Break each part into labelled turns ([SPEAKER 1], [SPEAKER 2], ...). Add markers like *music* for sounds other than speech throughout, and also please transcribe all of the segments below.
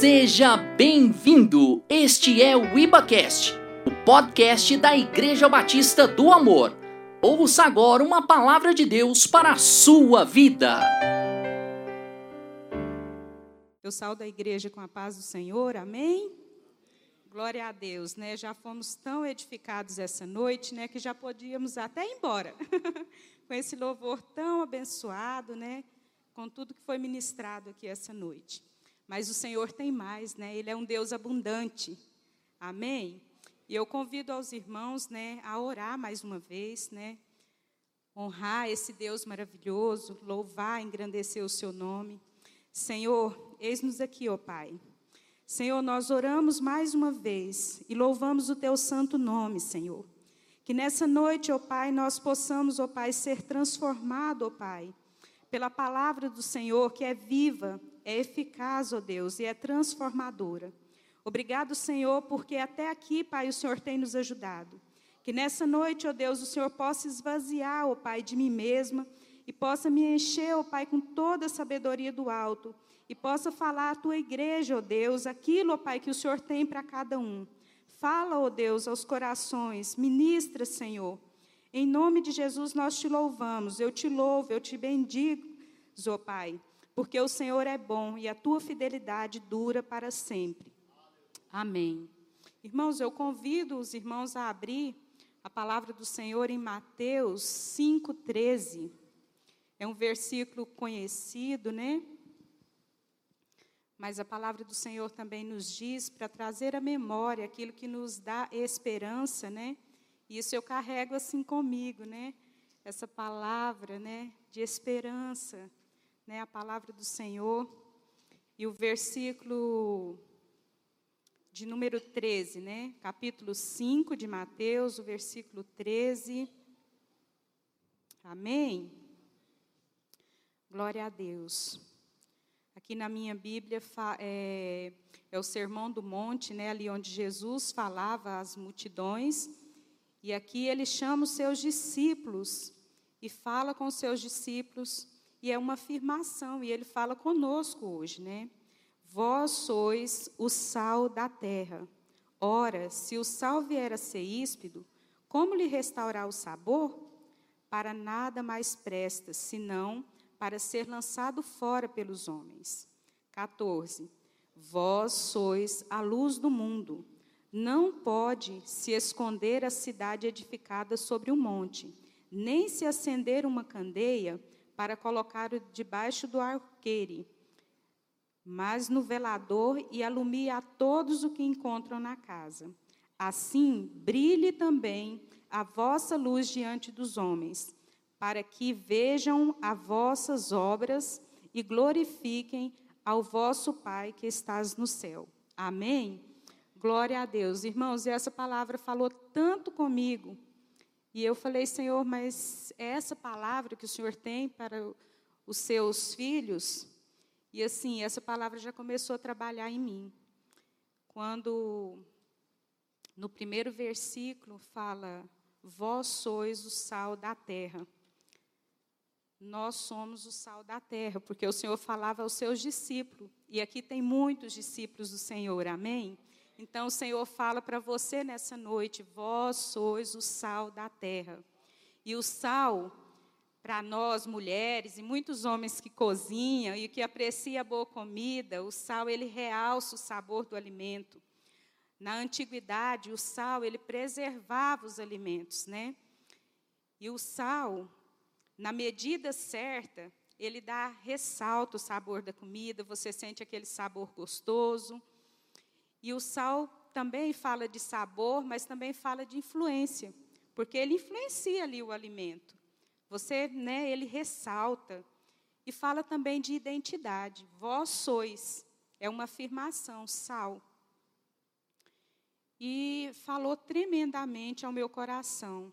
[SPEAKER 1] Seja bem-vindo! Este é o IbaCast, o podcast da Igreja Batista do Amor. Ouça agora uma palavra de Deus para a sua vida.
[SPEAKER 2] Eu saio da igreja com a paz do Senhor, amém? Glória a Deus, né? Já fomos tão edificados essa noite, né, que já podíamos até ir embora. *laughs* com esse louvor tão abençoado, né? Com tudo que foi ministrado aqui essa noite. Mas o Senhor tem mais, né? Ele é um Deus abundante. Amém? E eu convido aos irmãos, né, a orar mais uma vez, né? Honrar esse Deus maravilhoso, louvar, engrandecer o seu nome. Senhor, eis-nos aqui, ó Pai. Senhor, nós oramos mais uma vez e louvamos o teu santo nome, Senhor. Que nessa noite, ó Pai, nós possamos, ó Pai, ser transformado, ó Pai, pela palavra do Senhor que é viva, é eficaz, ó Deus, e é transformadora. Obrigado, Senhor, porque até aqui, Pai, o Senhor tem nos ajudado. Que nessa noite, ó Deus, o Senhor possa esvaziar, ó Pai, de mim mesma e possa me encher, ó Pai, com toda a sabedoria do alto e possa falar à tua igreja, ó Deus, aquilo, ó Pai, que o Senhor tem para cada um. Fala, ó Deus, aos corações, ministra, Senhor. Em nome de Jesus nós te louvamos, eu te louvo, eu te bendigo, ó Pai porque o Senhor é bom e a tua fidelidade dura para sempre. Amém. Irmãos, eu convido os irmãos a abrir a palavra do Senhor em Mateus 5,13. É um versículo conhecido, né? Mas a palavra do Senhor também nos diz para trazer à memória aquilo que nos dá esperança, né? Isso eu carrego assim comigo, né? Essa palavra, né, de esperança né, a palavra do Senhor. E o versículo de número 13, né? Capítulo 5 de Mateus, o versículo 13. Amém? Glória a Deus. Aqui na minha Bíblia é, é, o Sermão do Monte, né, ali onde Jesus falava às multidões. E aqui ele chama os seus discípulos e fala com os seus discípulos e é uma afirmação, e ele fala conosco hoje, né? Vós sois o sal da terra. Ora, se o sal vier a ser íspido, como lhe restaurar o sabor? Para nada mais presta, senão para ser lançado fora pelos homens. 14. Vós sois a luz do mundo. Não pode se esconder a cidade edificada sobre um monte, nem se acender uma candeia para colocar debaixo do arqueire, mas no velador e alumie a todos o que encontram na casa. Assim, brilhe também a vossa luz diante dos homens, para que vejam as vossas obras e glorifiquem ao vosso Pai que estás no céu. Amém? Glória a Deus. Irmãos, essa palavra falou tanto comigo e eu falei, Senhor, mas é essa palavra que o Senhor tem para os seus filhos? E assim, essa palavra já começou a trabalhar em mim. Quando no primeiro versículo fala: Vós sois o sal da terra. Nós somos o sal da terra, porque o Senhor falava aos seus discípulos. E aqui tem muitos discípulos do Senhor, amém? Então o Senhor fala para você nessa noite: vós sois o sal da terra. E o sal, para nós mulheres e muitos homens que cozinham e que apreciam a boa comida, o sal ele realça o sabor do alimento. Na antiguidade, o sal ele preservava os alimentos, né? E o sal, na medida certa, ele dá ressalto o sabor da comida, você sente aquele sabor gostoso. E o sal também fala de sabor, mas também fala de influência, porque ele influencia ali o alimento. Você, né, ele ressalta e fala também de identidade. Vós sois é uma afirmação, sal. E falou tremendamente ao meu coração,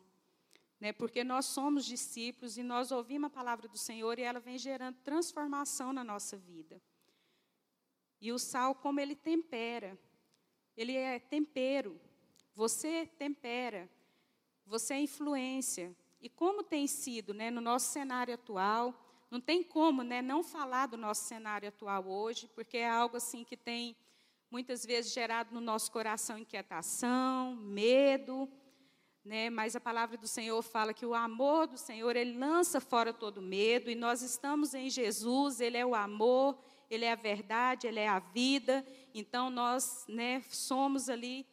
[SPEAKER 2] né, porque nós somos discípulos e nós ouvimos a palavra do Senhor e ela vem gerando transformação na nossa vida. E o sal, como ele tempera, ele é tempero. Você tempera. Você é influência. E como tem sido né, no nosso cenário atual, não tem como né, não falar do nosso cenário atual hoje, porque é algo assim que tem muitas vezes gerado no nosso coração inquietação, medo, né? Mas a palavra do Senhor fala que o amor do Senhor ele lança fora todo medo e nós estamos em Jesus, ele é o amor, ele é a verdade, ele é a vida. Então nós, né, somos ali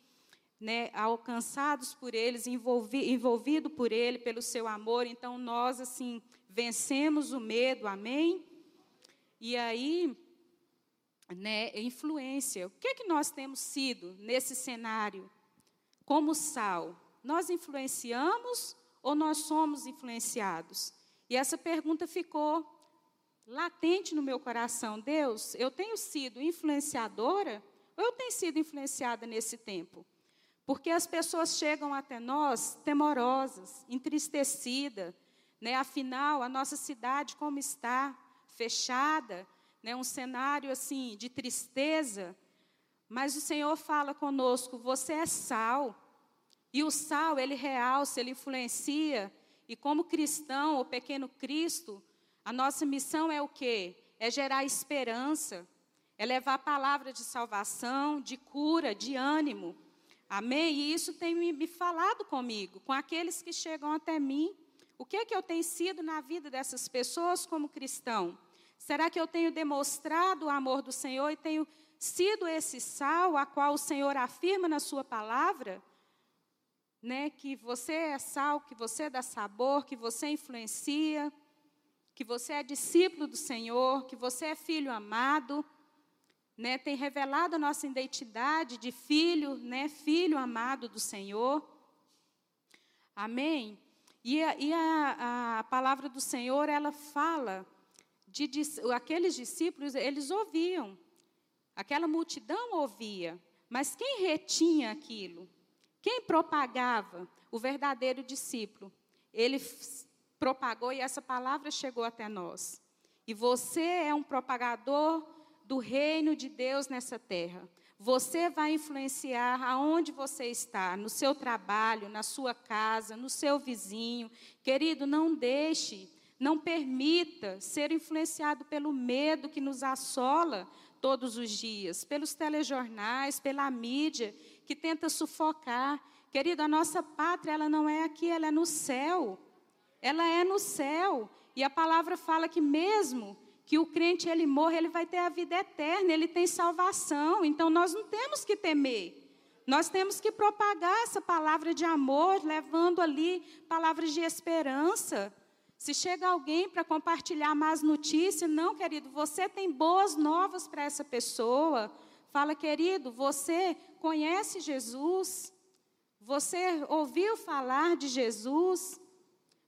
[SPEAKER 2] né, alcançados por eles, envolvi, envolvido por ele, pelo seu amor. Então nós assim vencemos o medo. Amém? E aí né, influência. O que, é que nós temos sido nesse cenário? Como sal, nós influenciamos ou nós somos influenciados? E essa pergunta ficou latente no meu coração. Deus, eu tenho sido influenciadora ou eu tenho sido influenciada nesse tempo? Porque as pessoas chegam até nós temorosas, entristecidas, né? Afinal, a nossa cidade como está, fechada, né, um cenário assim de tristeza, mas o Senhor fala conosco: você é sal. E o sal, ele realça, ele influencia. E como cristão, ou pequeno Cristo, a nossa missão é o quê? É gerar esperança, é levar a palavra de salvação, de cura, de ânimo. Amém? E isso tem me, falado comigo, com aqueles que chegam até mim. O que é que eu tenho sido na vida dessas pessoas como cristão? Será que eu tenho demonstrado o amor do Senhor e tenho sido esse sal a qual o Senhor afirma na sua palavra? Né, que você é sal, que você dá sabor, que você influencia, que você é discípulo do Senhor, que você é filho amado, né, tem revelado a nossa identidade de filho, né, filho amado do Senhor. Amém? E, a, e a, a palavra do Senhor, ela fala de, de, aqueles discípulos, eles ouviam, aquela multidão ouvia, mas quem retinha aquilo? Quem propagava? O verdadeiro discípulo. Ele propagou e essa palavra chegou até nós. E você é um propagador do reino de Deus nessa terra. Você vai influenciar aonde você está, no seu trabalho, na sua casa, no seu vizinho. Querido, não deixe não permita ser influenciado pelo medo que nos assola todos os dias, pelos telejornais, pela mídia que tenta sufocar. Querido, a nossa pátria ela não é aqui, ela é no céu. Ela é no céu. E a palavra fala que mesmo que o crente ele morra, ele vai ter a vida eterna, ele tem salvação. Então nós não temos que temer. Nós temos que propagar essa palavra de amor, levando ali palavras de esperança. Se chega alguém para compartilhar más notícias, não, querido, você tem boas novas para essa pessoa. Fala, querido, você conhece Jesus? Você ouviu falar de Jesus?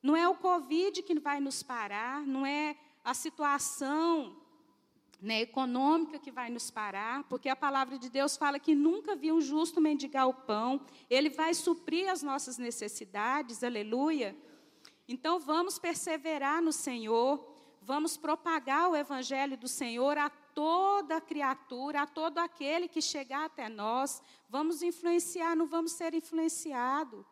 [SPEAKER 2] Não é o Covid que vai nos parar, não é a situação né, econômica que vai nos parar, porque a palavra de Deus fala que nunca viu um justo mendigar o pão, ele vai suprir as nossas necessidades, aleluia. Então vamos perseverar no Senhor, vamos propagar o evangelho do Senhor a toda criatura, a todo aquele que chegar até nós, vamos influenciar, não vamos ser influenciado.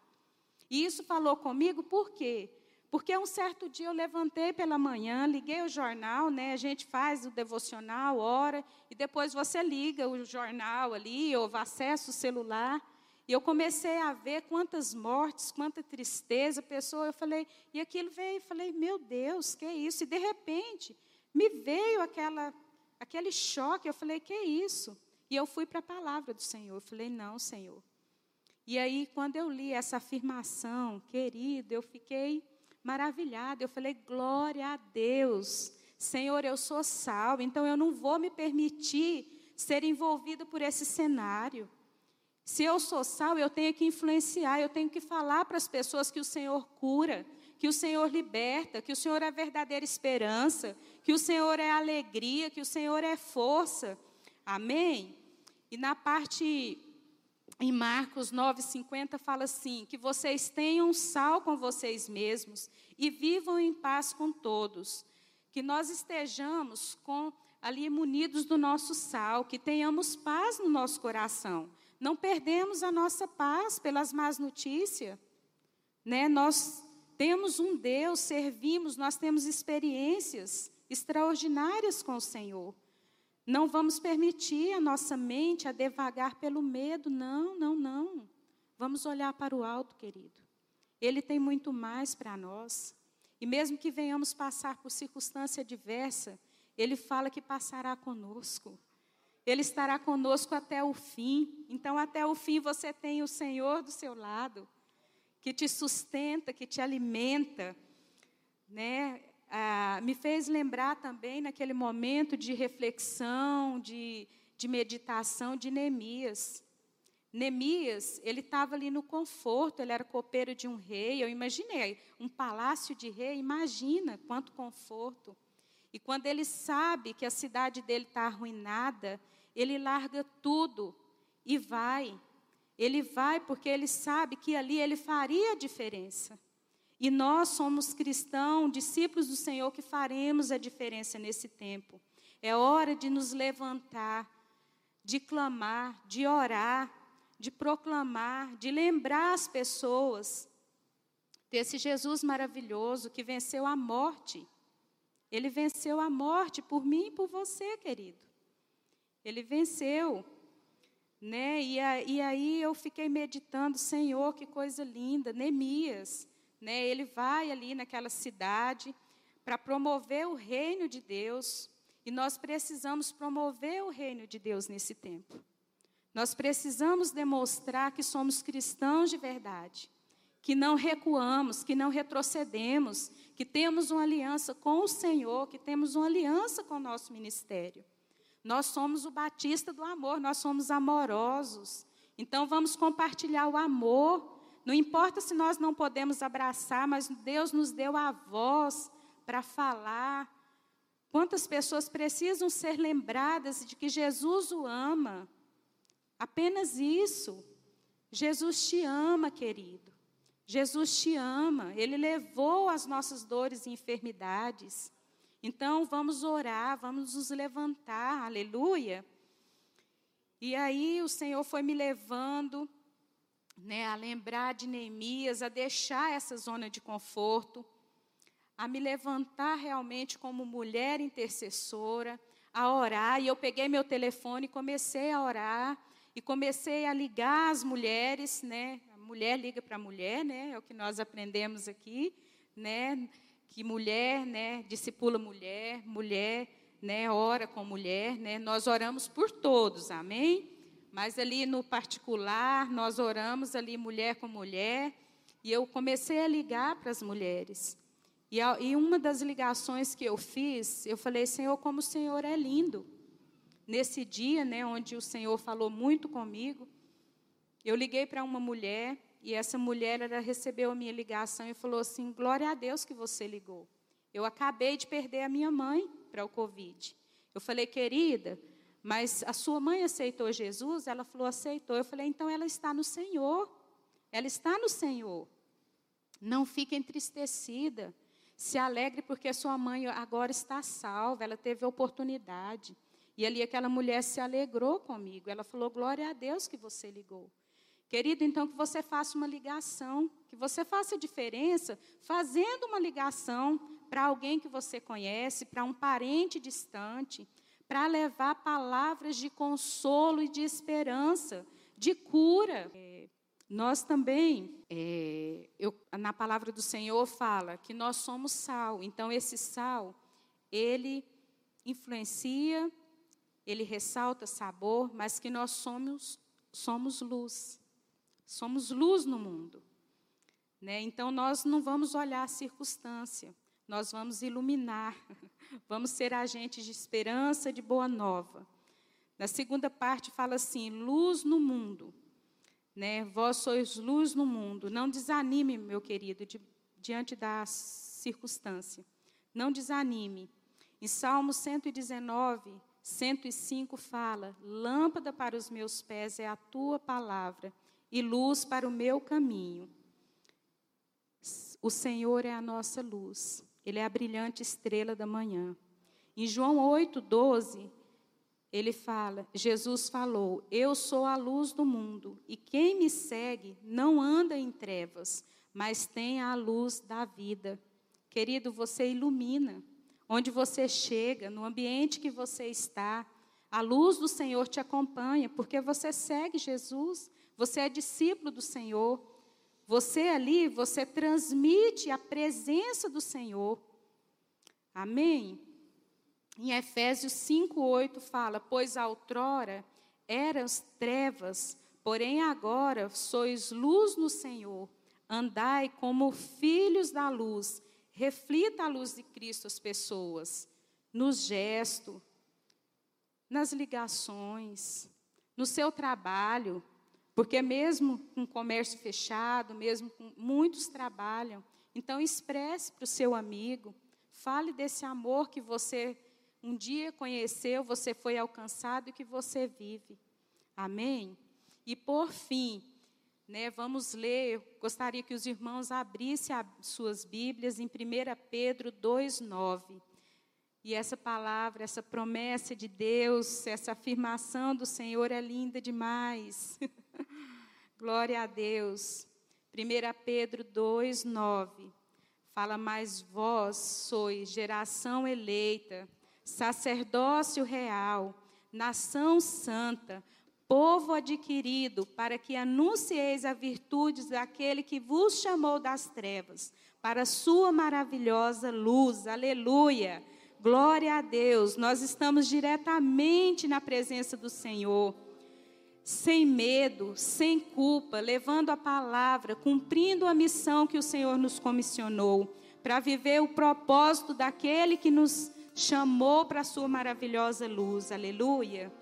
[SPEAKER 2] E isso falou comigo por quê? Porque um certo dia eu levantei pela manhã, liguei o jornal, né? A gente faz o devocional, ora, e depois você liga o jornal ali, ou acessa o celular. E eu comecei a ver quantas mortes, quanta tristeza, pessoa, eu falei, e aquilo veio, eu falei, meu Deus, que isso? E de repente, me veio aquela, aquele choque, eu falei, que é isso? E eu fui para a palavra do Senhor, eu falei, não, Senhor. E aí, quando eu li essa afirmação, querido, eu fiquei maravilhada, eu falei, glória a Deus, Senhor, eu sou salvo, então eu não vou me permitir ser envolvida por esse cenário. Se eu sou sal, eu tenho que influenciar, eu tenho que falar para as pessoas que o Senhor cura, que o Senhor liberta, que o Senhor é verdadeira esperança, que o Senhor é alegria, que o Senhor é força. Amém? E na parte em Marcos 9:50 fala assim: que vocês tenham sal com vocês mesmos e vivam em paz com todos. Que nós estejamos com ali munidos do nosso sal, que tenhamos paz no nosso coração. Não perdemos a nossa paz pelas más notícias. Né? Nós temos um Deus, servimos, nós temos experiências extraordinárias com o Senhor. Não vamos permitir a nossa mente a devagar pelo medo, não, não, não. Vamos olhar para o alto, querido. Ele tem muito mais para nós. E mesmo que venhamos passar por circunstância diversa, ele fala que passará conosco. Ele estará conosco até o fim. Então, até o fim, você tem o Senhor do seu lado, que te sustenta, que te alimenta. Né? Ah, me fez lembrar também, naquele momento de reflexão, de, de meditação, de Neemias. Neemias, ele estava ali no conforto, ele era copeiro de um rei. Eu imaginei, um palácio de rei, imagina quanto conforto. E quando ele sabe que a cidade dele está arruinada, ele larga tudo e vai. Ele vai porque ele sabe que ali ele faria a diferença. E nós somos cristãos, discípulos do Senhor, que faremos a diferença nesse tempo. É hora de nos levantar, de clamar, de orar, de proclamar, de lembrar as pessoas desse Jesus maravilhoso que venceu a morte. Ele venceu a morte por mim e por você, querido. Ele venceu. Né? E, a, e aí eu fiquei meditando, Senhor, que coisa linda, Neemias. Né? Ele vai ali naquela cidade para promover o reino de Deus. E nós precisamos promover o reino de Deus nesse tempo. Nós precisamos demonstrar que somos cristãos de verdade, que não recuamos, que não retrocedemos, que temos uma aliança com o Senhor, que temos uma aliança com o nosso ministério. Nós somos o batista do amor, nós somos amorosos. Então vamos compartilhar o amor. Não importa se nós não podemos abraçar, mas Deus nos deu a voz para falar. Quantas pessoas precisam ser lembradas de que Jesus o ama? Apenas isso. Jesus te ama, querido. Jesus te ama. Ele levou as nossas dores e enfermidades. Então vamos orar, vamos nos levantar, aleluia. E aí o Senhor foi me levando né, a lembrar de Neemias, a deixar essa zona de conforto, a me levantar realmente como mulher intercessora, a orar. E eu peguei meu telefone e comecei a orar, e comecei a ligar as mulheres, né? A mulher liga para a mulher, né? É o que nós aprendemos aqui, né? que mulher, né, discipula mulher, mulher, né, ora com mulher, né? Nós oramos por todos, amém? Mas ali no particular, nós oramos ali mulher com mulher, e eu comecei a ligar para as mulheres. E, a, e uma das ligações que eu fiz, eu falei, Senhor, como o Senhor é lindo. Nesse dia, né, onde o Senhor falou muito comigo, eu liguei para uma mulher e essa mulher ela recebeu a minha ligação e falou assim: Glória a Deus que você ligou. Eu acabei de perder a minha mãe para o Covid. Eu falei, querida, mas a sua mãe aceitou Jesus? Ela falou, aceitou. Eu falei, então ela está no Senhor. Ela está no Senhor. Não fique entristecida. Se alegre porque a sua mãe agora está salva, ela teve oportunidade. E ali aquela mulher se alegrou comigo. Ela falou: Glória a Deus que você ligou. Querido, então que você faça uma ligação, que você faça diferença fazendo uma ligação para alguém que você conhece, para um parente distante, para levar palavras de consolo e de esperança, de cura. É, nós também, é, eu, na palavra do Senhor fala que nós somos sal. Então esse sal, ele influencia, ele ressalta sabor, mas que nós somos somos luz. Somos luz no mundo. Né? Então, nós não vamos olhar a circunstância, nós vamos iluminar, *laughs* vamos ser agentes de esperança, de boa nova. Na segunda parte, fala assim: luz no mundo. Né? Vós sois luz no mundo. Não desanime, meu querido, de, diante da circunstância. Não desanime. Em Salmo 119, 105 fala: Lâmpada para os meus pés é a tua palavra e luz para o meu caminho. O Senhor é a nossa luz, Ele é a brilhante estrela da manhã. Em João 8, 12, ele fala: Jesus falou, Eu sou a luz do mundo, e quem me segue não anda em trevas, mas tem a luz da vida. Querido, você ilumina. Onde você chega, no ambiente que você está, A luz do Senhor te acompanha, porque você segue Jesus, você é discípulo do Senhor. Você ali, você transmite a presença do Senhor. Amém? Em Efésios 5:8 fala: "Pois outrora eram trevas, porém agora sois luz no Senhor. Andai como filhos da luz, reflita a luz de Cristo às pessoas, nos gestos, nas ligações, no seu trabalho, porque mesmo com comércio fechado, mesmo com muitos trabalham, então expresse para o seu amigo, fale desse amor que você um dia conheceu, você foi alcançado e que você vive. Amém? E por fim, né, vamos ler, eu gostaria que os irmãos abrissem as suas Bíblias em 1 Pedro 2,9. E essa palavra, essa promessa de Deus, essa afirmação do Senhor é linda demais. *laughs* Glória a Deus. 1 Pedro 2, 9. Fala, mas vós sois geração eleita, sacerdócio real, nação santa, povo adquirido, para que anuncieis as virtudes daquele que vos chamou das trevas, para a sua maravilhosa luz. Aleluia. Glória a Deus, nós estamos diretamente na presença do Senhor, sem medo, sem culpa, levando a palavra, cumprindo a missão que o Senhor nos comissionou, para viver o propósito daquele que nos chamou para a sua maravilhosa luz. Aleluia.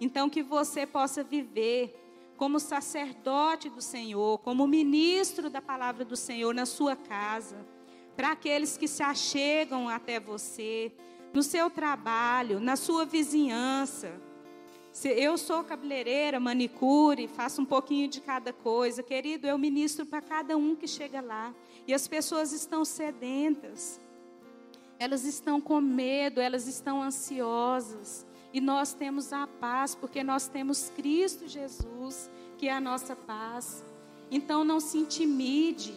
[SPEAKER 2] Então, que você possa viver como sacerdote do Senhor, como ministro da palavra do Senhor na sua casa, para aqueles que se achegam até você no seu trabalho, na sua vizinhança. Se eu sou cabeleireira, manicure, faço um pouquinho de cada coisa, querido, eu ministro para cada um que chega lá. E as pessoas estão sedentas, elas estão com medo, elas estão ansiosas. E nós temos a paz, porque nós temos Cristo Jesus, que é a nossa paz. Então não se intimide.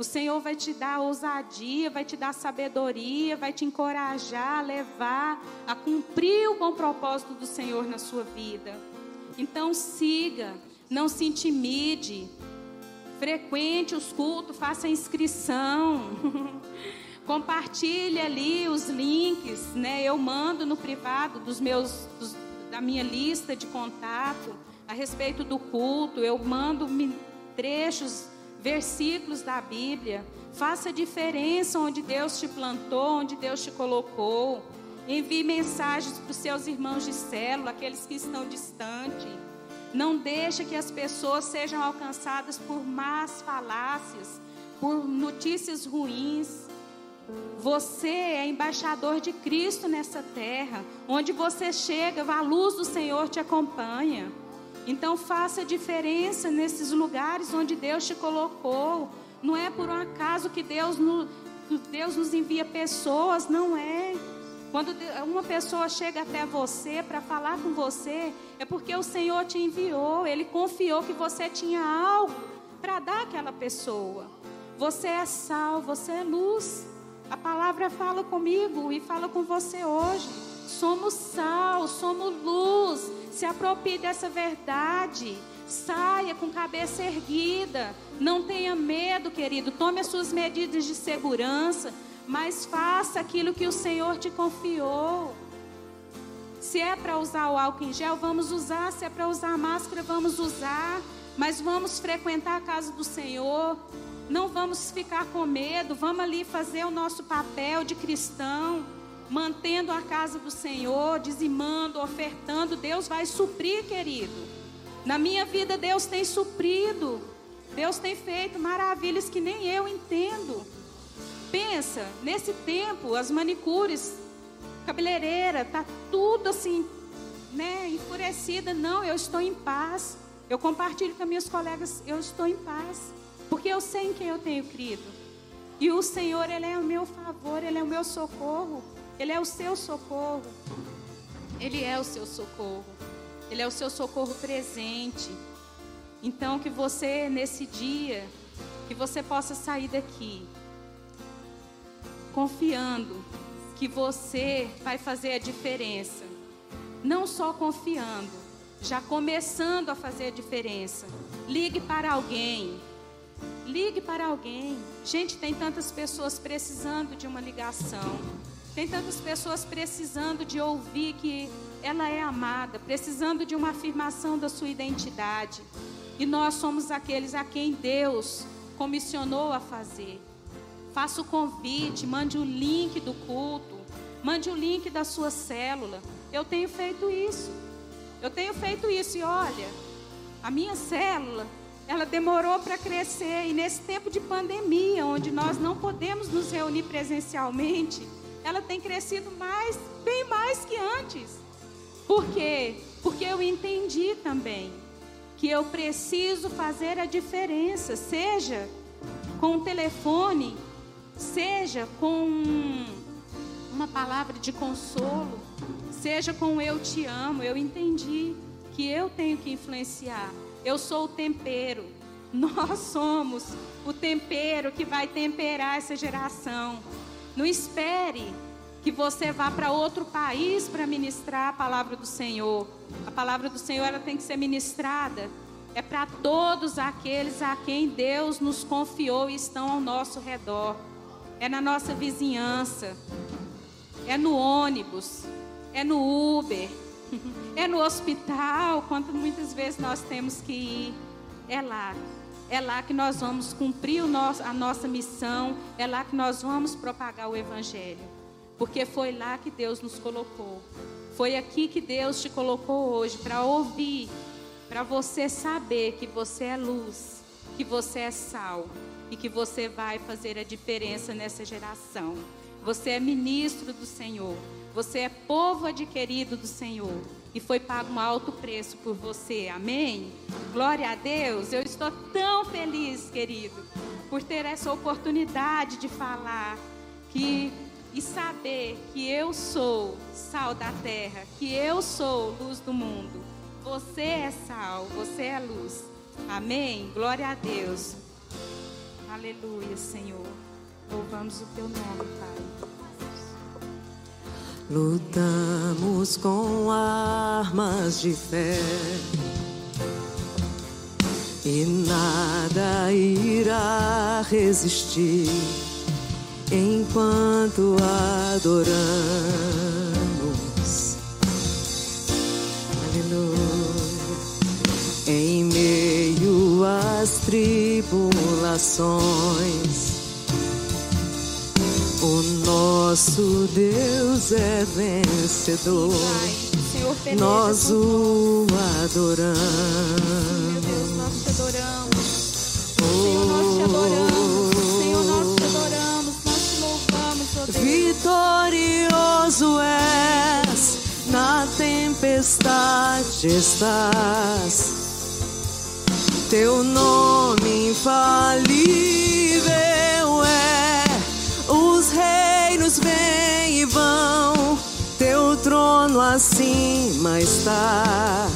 [SPEAKER 2] O Senhor vai te dar ousadia, vai te dar sabedoria, vai te encorajar, levar a cumprir o bom propósito do Senhor na sua vida. Então siga, não se intimide. Frequente os cultos, faça inscrição. *laughs* Compartilhe ali os links, né? Eu mando no privado dos meus dos, da minha lista de contato a respeito do culto. Eu mando trechos versículos da Bíblia. Faça diferença onde Deus te plantou, onde Deus te colocou. Envie mensagens para os seus irmãos de célula, aqueles que estão distantes. Não deixe que as pessoas sejam alcançadas por más falácias, por notícias ruins. Você é embaixador de Cristo nessa terra. Onde você chega, a luz do Senhor te acompanha. Então faça diferença nesses lugares onde Deus te colocou. Não é por um acaso que Deus, no, Deus nos envia pessoas, não é. Quando uma pessoa chega até você para falar com você, é porque o Senhor te enviou, Ele confiou que você tinha algo para dar àquela pessoa. Você é sal, você é luz. A palavra fala comigo e fala com você hoje. Somos sal, somos luz. Se aproprie dessa verdade. Saia com cabeça erguida. Não tenha medo, querido. Tome as suas medidas de segurança. Mas faça aquilo que o Senhor te confiou. Se é para usar o álcool em gel, vamos usar. Se é para usar a máscara, vamos usar. Mas vamos frequentar a casa do Senhor. Não vamos ficar com medo. Vamos ali fazer o nosso papel de cristão mantendo a casa do Senhor, dizimando, ofertando, Deus vai suprir, querido. Na minha vida, Deus tem suprido. Deus tem feito maravilhas que nem eu entendo. Pensa, nesse tempo, as manicures, cabeleireira, tá tudo assim, né, enfurecida. Não, eu estou em paz. Eu compartilho com minhas colegas, eu estou em paz. Porque eu sei em quem eu tenho crido. E o Senhor, Ele é o meu favor, Ele é o meu socorro. Ele é o seu socorro. Ele é o seu socorro. Ele é o seu socorro presente. Então que você nesse dia que você possa sair daqui confiando que você vai fazer a diferença. não só confiando, já começando a fazer a diferença. Ligue para alguém. Ligue para alguém. Gente, tem tantas pessoas precisando de uma ligação. Tem tantas pessoas precisando de ouvir que ela é amada, precisando de uma afirmação da sua identidade. E nós somos aqueles a quem Deus comissionou a fazer. Faça o convite, mande o link do culto, mande o link da sua célula. Eu tenho feito isso. Eu tenho feito isso e olha, a minha célula, ela demorou para crescer e nesse tempo de pandemia, onde nós não podemos nos reunir presencialmente, ela tem crescido mais, bem mais que antes. Por quê? Porque eu entendi também que eu preciso fazer a diferença, seja com o telefone, seja com uma palavra de consolo, seja com eu te amo. Eu entendi que eu tenho que influenciar. Eu sou o tempero. *laughs* Nós somos o tempero que vai temperar essa geração. Não espere que você vá para outro país para ministrar a palavra do Senhor. A palavra do Senhor ela tem que ser ministrada é para todos aqueles a quem Deus nos confiou e estão ao nosso redor. É na nossa vizinhança, é no ônibus, é no Uber, *laughs* é no hospital, quanto muitas vezes nós temos que ir. É lá. É lá que nós vamos cumprir nosso, a nossa missão, é lá que nós vamos propagar o Evangelho. Porque foi lá que Deus nos colocou. Foi aqui que Deus te colocou hoje para ouvir, para você saber que você é luz, que você é sal e que você vai fazer a diferença nessa geração. Você é ministro do Senhor, você é povo adquirido do Senhor e foi pago um alto preço por você. Amém? Glória a Deus. Eu estou tão feliz, querido, por ter essa oportunidade de falar que e saber que eu sou sal da terra, que eu sou luz do mundo. Você é sal, você é luz. Amém? Glória a Deus. Aleluia, Senhor. Louvamos o teu nome, Pai.
[SPEAKER 3] Lutamos com armas de fé e nada irá resistir enquanto adoramos. Aleluia. Em meio às tribulações, nosso Deus é vencedor. Nós o adoramos.
[SPEAKER 2] Meu Deus, nós te adoramos. Senhor, nós te adoramos. Senhor, nós te adoramos. Nós te louvamos, ó Deus.
[SPEAKER 3] Vitorioso és, na tempestade estás. Teu nome infalível trono acima está.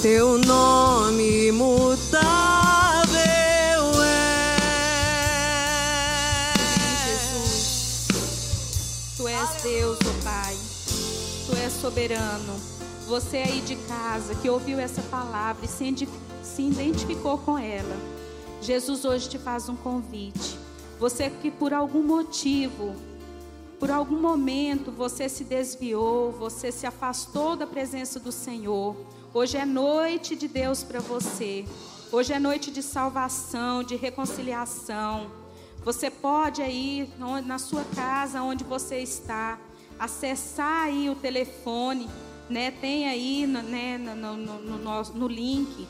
[SPEAKER 3] Teu nome imutável é.
[SPEAKER 2] Tu és Deus, ó Pai. Tu és soberano. Você aí de casa que ouviu essa palavra e se identificou com ela. Jesus hoje te faz um convite. Você que por algum motivo, por algum momento você se desviou, você se afastou da presença do Senhor. Hoje é noite de Deus para você. Hoje é noite de salvação, de reconciliação. Você pode aí na sua casa, onde você está, acessar aí o telefone, né? Tem aí né, no, no, no- no link,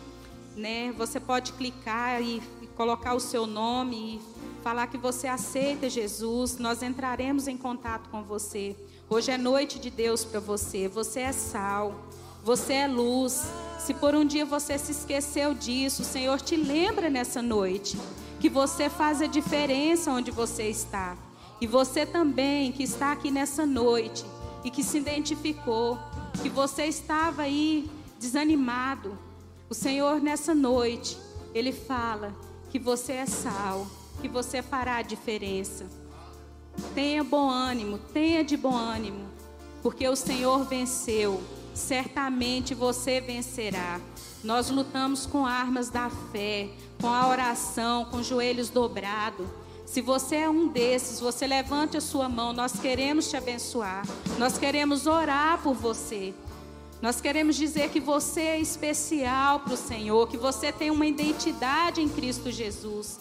[SPEAKER 2] né? Você pode clicar e colocar o seu nome e falar que você aceita Jesus. Nós entraremos em contato com você. Hoje é noite de Deus para você. Você é sal. Você é luz. Se por um dia você se esqueceu disso, o Senhor te lembra nessa noite que você faz a diferença onde você está. E você também que está aqui nessa noite e que se identificou, que você estava aí desanimado. O Senhor nessa noite, ele fala que você é sal, que você fará a diferença. Tenha bom ânimo, tenha de bom ânimo. porque o Senhor venceu. Certamente você vencerá. Nós lutamos com armas da fé, com a oração, com joelhos dobrados. Se você é um desses, você levante a sua mão. Nós queremos te abençoar. Nós queremos orar por você. Nós queremos dizer que você é especial para o Senhor, que você tem uma identidade em Cristo Jesus.